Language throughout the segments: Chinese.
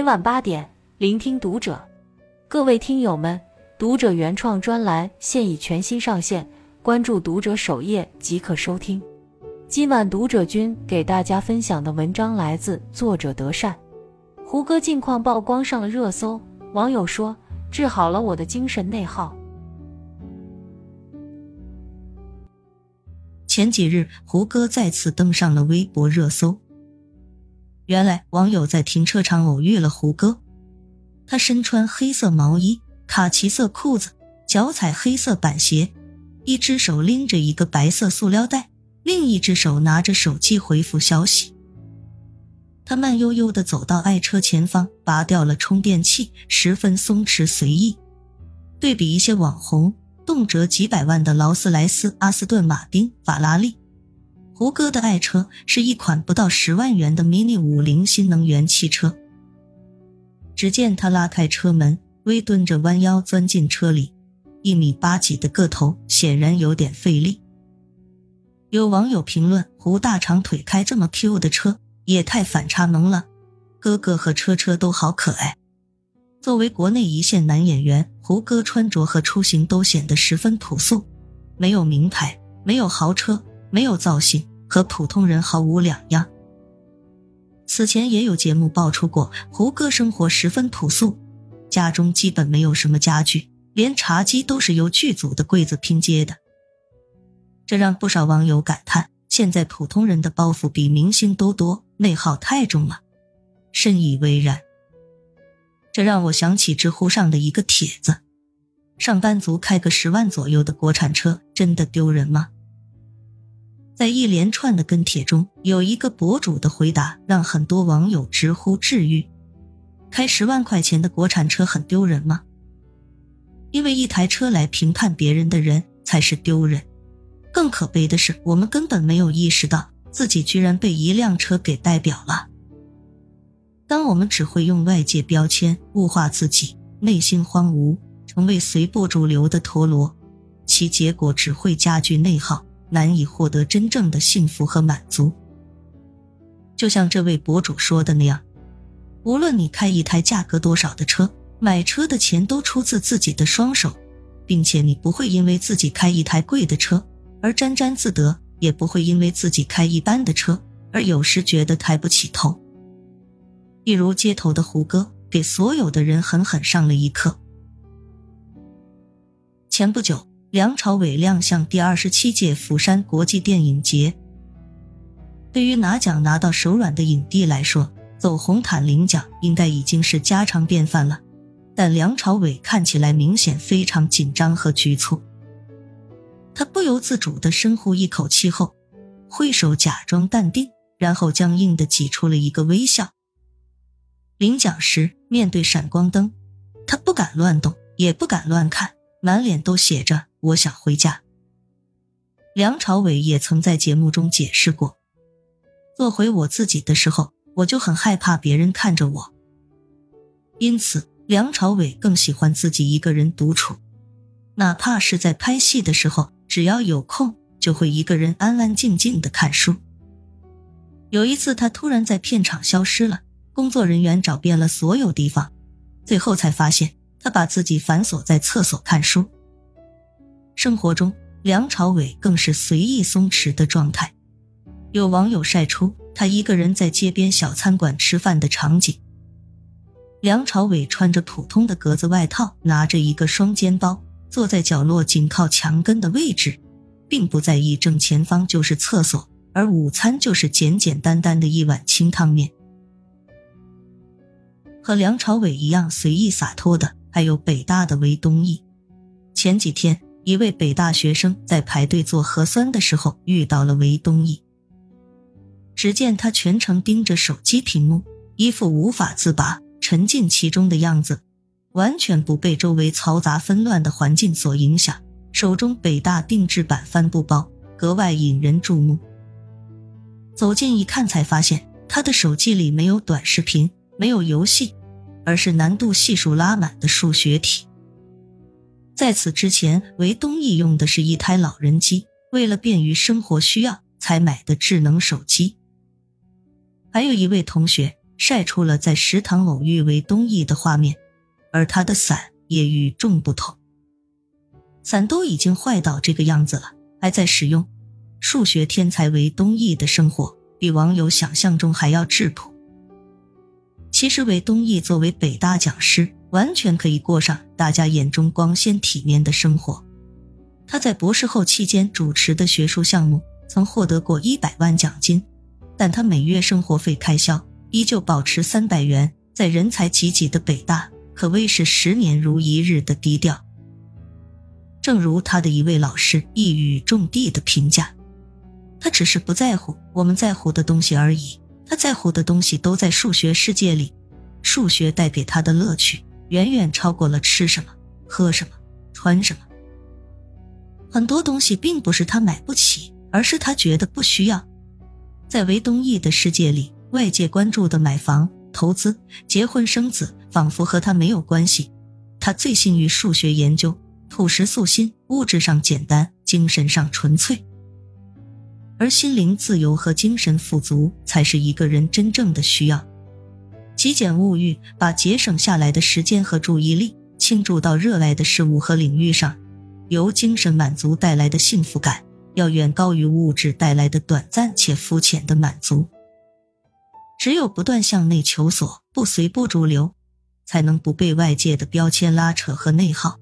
每晚八点，聆听读者。各位听友们，读者原创专栏现已全新上线，关注读者首页即可收听。今晚读者君给大家分享的文章来自作者德善。胡歌近况曝光上了热搜，网友说治好了我的精神内耗。前几日，胡歌再次登上了微博热搜。原来，网友在停车场偶遇了胡歌，他身穿黑色毛衣、卡其色裤子，脚踩黑色板鞋，一只手拎着一个白色塑料袋，另一只手拿着手机回复消息。他慢悠悠地走到爱车前方，拔掉了充电器，十分松弛随意。对比一些网红，动辄几百万的劳斯莱斯、阿斯顿马丁、法拉利，胡歌的爱车是一款不到十万元的 Mini 五零新能源汽车。只见他拉开车门，微蹲着弯腰钻进车里，一米八几的个头显然有点费力。有网友评论：“胡大长腿开这么 Q 的车。”也太反差萌了，哥哥和车车都好可爱。作为国内一线男演员，胡歌穿着和出行都显得十分朴素，没有名牌，没有豪车，没有造型，和普通人毫无两样。此前也有节目爆出过，胡歌生活十分朴素，家中基本没有什么家具，连茶几都是由剧组的柜子拼接的，这让不少网友感叹。现在普通人的包袱比明星都多，内耗太重了，深以为然。这让我想起知乎上的一个帖子：上班族开个十万左右的国产车，真的丢人吗？在一连串的跟帖中，有一个博主的回答让很多网友直呼治愈：开十万块钱的国产车很丢人吗？因为一台车来评判别人的人才是丢人。更可悲的是，我们根本没有意识到自己居然被一辆车给代表了。当我们只会用外界标签物化自己，内心荒芜，成为随波逐流的陀螺，其结果只会加剧内耗，难以获得真正的幸福和满足。就像这位博主说的那样，无论你开一台价格多少的车，买车的钱都出自自己的双手，并且你不会因为自己开一台贵的车。而沾沾自得，也不会因为自己开一般的车而有时觉得抬不起头。一如街头的胡歌，给所有的人狠狠上了一课。前不久，梁朝伟亮相第二十七届釜山国际电影节。对于拿奖拿到手软的影帝来说，走红毯领奖应该已经是家常便饭了，但梁朝伟看起来明显非常紧张和局促。他不由自主的深呼一口气后，挥手假装淡定，然后僵硬的挤出了一个微笑。领奖时，面对闪光灯，他不敢乱动，也不敢乱看，满脸都写着“我想回家”。梁朝伟也曾在节目中解释过：“做回我自己的时候，我就很害怕别人看着我，因此梁朝伟更喜欢自己一个人独处，哪怕是在拍戏的时候。”只要有空，就会一个人安安静静的看书。有一次，他突然在片场消失了，工作人员找遍了所有地方，最后才发现他把自己反锁在厕所看书。生活中，梁朝伟更是随意松弛的状态。有网友晒出他一个人在街边小餐馆吃饭的场景。梁朝伟穿着普通的格子外套，拿着一个双肩包。坐在角落紧靠墙根的位置，并不在意正前方就是厕所，而午餐就是简简单单的一碗清汤面。和梁朝伟一样随意洒脱的，还有北大的韦东奕。前几天，一位北大学生在排队做核酸的时候遇到了韦东奕。只见他全程盯着手机屏幕，一副无法自拔、沉浸其中的样子。完全不被周围嘈杂纷乱的环境所影响，手中北大定制版帆布包格外引人注目。走近一看，才发现他的手机里没有短视频，没有游戏，而是难度系数拉满的数学题。在此之前，韦东奕用的是一台老人机，为了便于生活需要才买的智能手机。还有一位同学。晒出了在食堂偶遇韦东奕的画面，而他的伞也与众不同。伞都已经坏到这个样子了，还在使用。数学天才韦东奕的生活比网友想象中还要质朴。其实，韦东奕作为北大讲师，完全可以过上大家眼中光鲜体面的生活。他在博士后期间主持的学术项目曾获得过一百万奖金，但他每月生活费开销依旧保持三百元，在人才济济的北大可谓是十年如一日的低调。正如他的一位老师一语中的的评价：“他只是不在乎我们在乎的东西而已，他在乎的东西都在数学世界里。数学带给他的乐趣远远超过了吃什么、喝什么、穿什么。很多东西并不是他买不起，而是他觉得不需要。在韦东奕的世界里，外界关注的买房、投资、结婚生子，仿佛和他没有关系。他醉心于数学研究。”朴实素心，物质上简单，精神上纯粹，而心灵自由和精神富足才是一个人真正的需要。极简物欲，把节省下来的时间和注意力倾注到热爱的事物和领域上，由精神满足带来的幸福感，要远高于物质带来的短暂且肤浅的满足。只有不断向内求索，不随波逐流，才能不被外界的标签拉扯和内耗。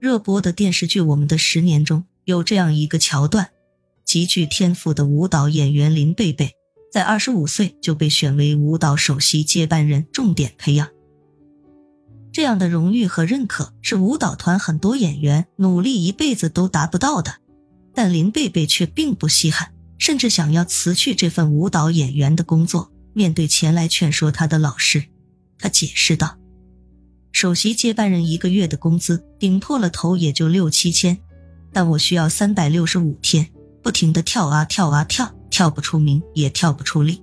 热播的电视剧《我们的十年》中有这样一个桥段：极具天赋的舞蹈演员林贝贝，在二十五岁就被选为舞蹈首席接班人，重点培养。这样的荣誉和认可是舞蹈团很多演员努力一辈子都达不到的，但林贝贝却并不稀罕，甚至想要辞去这份舞蹈演员的工作。面对前来劝说他的老师，他解释道。首席接班人一个月的工资顶破了头也就六七千，但我需要三百六十五天不停的跳啊跳啊跳，跳不出名也跳不出力。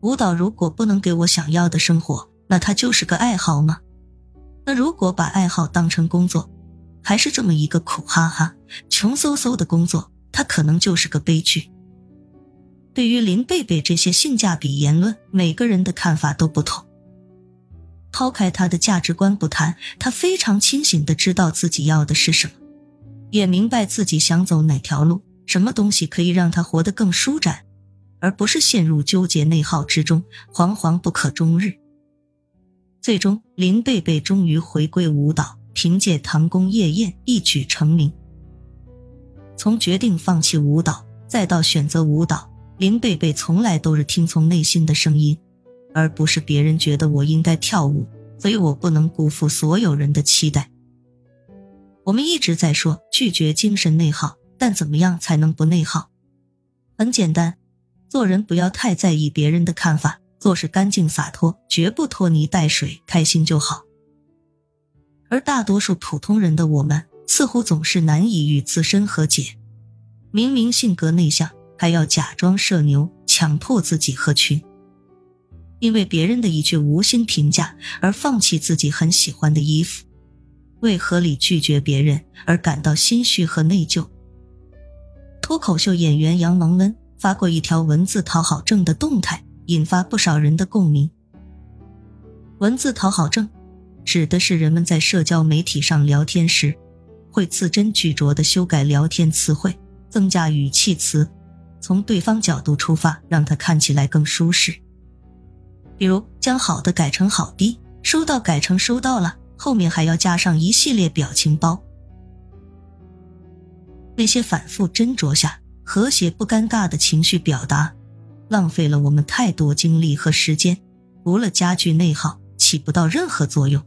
舞蹈如果不能给我想要的生活，那它就是个爱好吗？那如果把爱好当成工作，还是这么一个苦哈哈、穷嗖嗖的工作，它可能就是个悲剧。对于林贝贝这些性价比言论，每个人的看法都不同。抛开他的价值观不谈，他非常清醒的知道自己要的是什么，也明白自己想走哪条路，什么东西可以让他活得更舒展，而不是陷入纠结内耗之中，惶惶不可终日。最终，林贝贝终于回归舞蹈，凭借《唐宫夜宴》一举成名。从决定放弃舞蹈，再到选择舞蹈，林贝贝从来都是听从内心的声音。而不是别人觉得我应该跳舞，所以我不能辜负所有人的期待。我们一直在说拒绝精神内耗，但怎么样才能不内耗？很简单，做人不要太在意别人的看法，做事干净洒脱，绝不拖泥带水，开心就好。而大多数普通人的我们，似乎总是难以与自身和解。明明性格内向，还要假装社牛，强迫自己合群。因为别人的一句无心评价而放弃自己很喜欢的衣服，为合理拒绝别人而感到心虚和内疚。脱口秀演员杨蒙恩发过一条文字讨好症的动态，引发不少人的共鸣。文字讨好症指的是人们在社交媒体上聊天时，会字斟句酌的修改聊天词汇，增加语气词，从对方角度出发，让他看起来更舒适。比如将好的改成好的，收到改成收到了，后面还要加上一系列表情包。那些反复斟酌下和谐不尴尬的情绪表达，浪费了我们太多精力和时间，除了加剧内耗，起不到任何作用。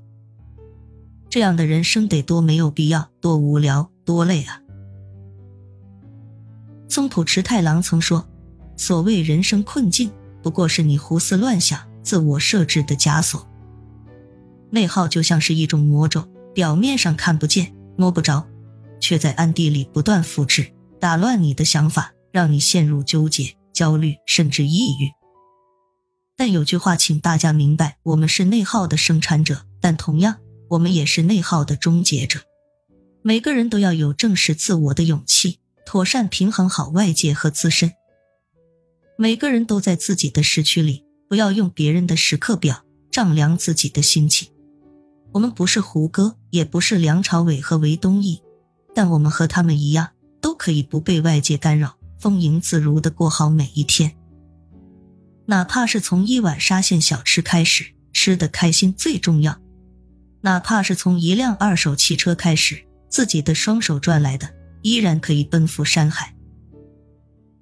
这样的人生得多没有必要，多无聊，多累啊！松浦池太郎曾说：“所谓人生困境，不过是你胡思乱想。”自我设置的枷锁，内耗就像是一种魔咒，表面上看不见、摸不着，却在暗地里不断复制，打乱你的想法，让你陷入纠结、焦虑，甚至抑郁。但有句话，请大家明白：我们是内耗的生产者，但同样，我们也是内耗的终结者。每个人都要有正视自我的勇气，妥善平衡好外界和自身。每个人都在自己的时区里，不要用别人的时刻表丈量自己的心情。我们不是胡歌，也不是梁朝伟和韦东奕，但我们和他们一样，都可以不被外界干扰，丰盈自如的过好每一天。哪怕是从一碗沙县小吃开始，吃的开心最重要；哪怕是从一辆二手汽车开始，自己的双手赚来的，依然可以奔赴山海；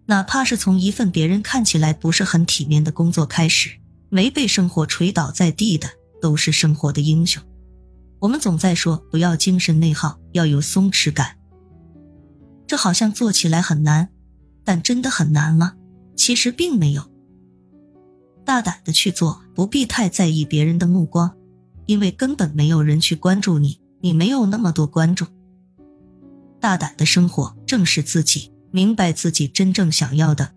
哪怕是从一份别人看起来不是很体面的工作开始，没被生活捶倒在地的，都是生活的英雄。我们总在说不要精神内耗，要有松弛感。这好像做起来很难，但真的很难吗？其实并没有。大胆的去做，不必太在意别人的目光，因为根本没有人去关注你，你没有那么多观众。大胆的生活，正是自己明白自己真正想要的，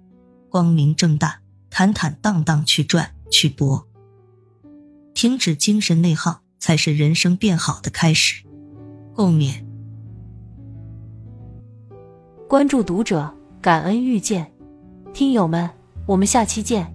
光明正大、坦坦荡荡去赚去搏，停止精神内耗。才是人生变好的开始。共勉。关注读者，感恩遇见，听友们，我们下期见。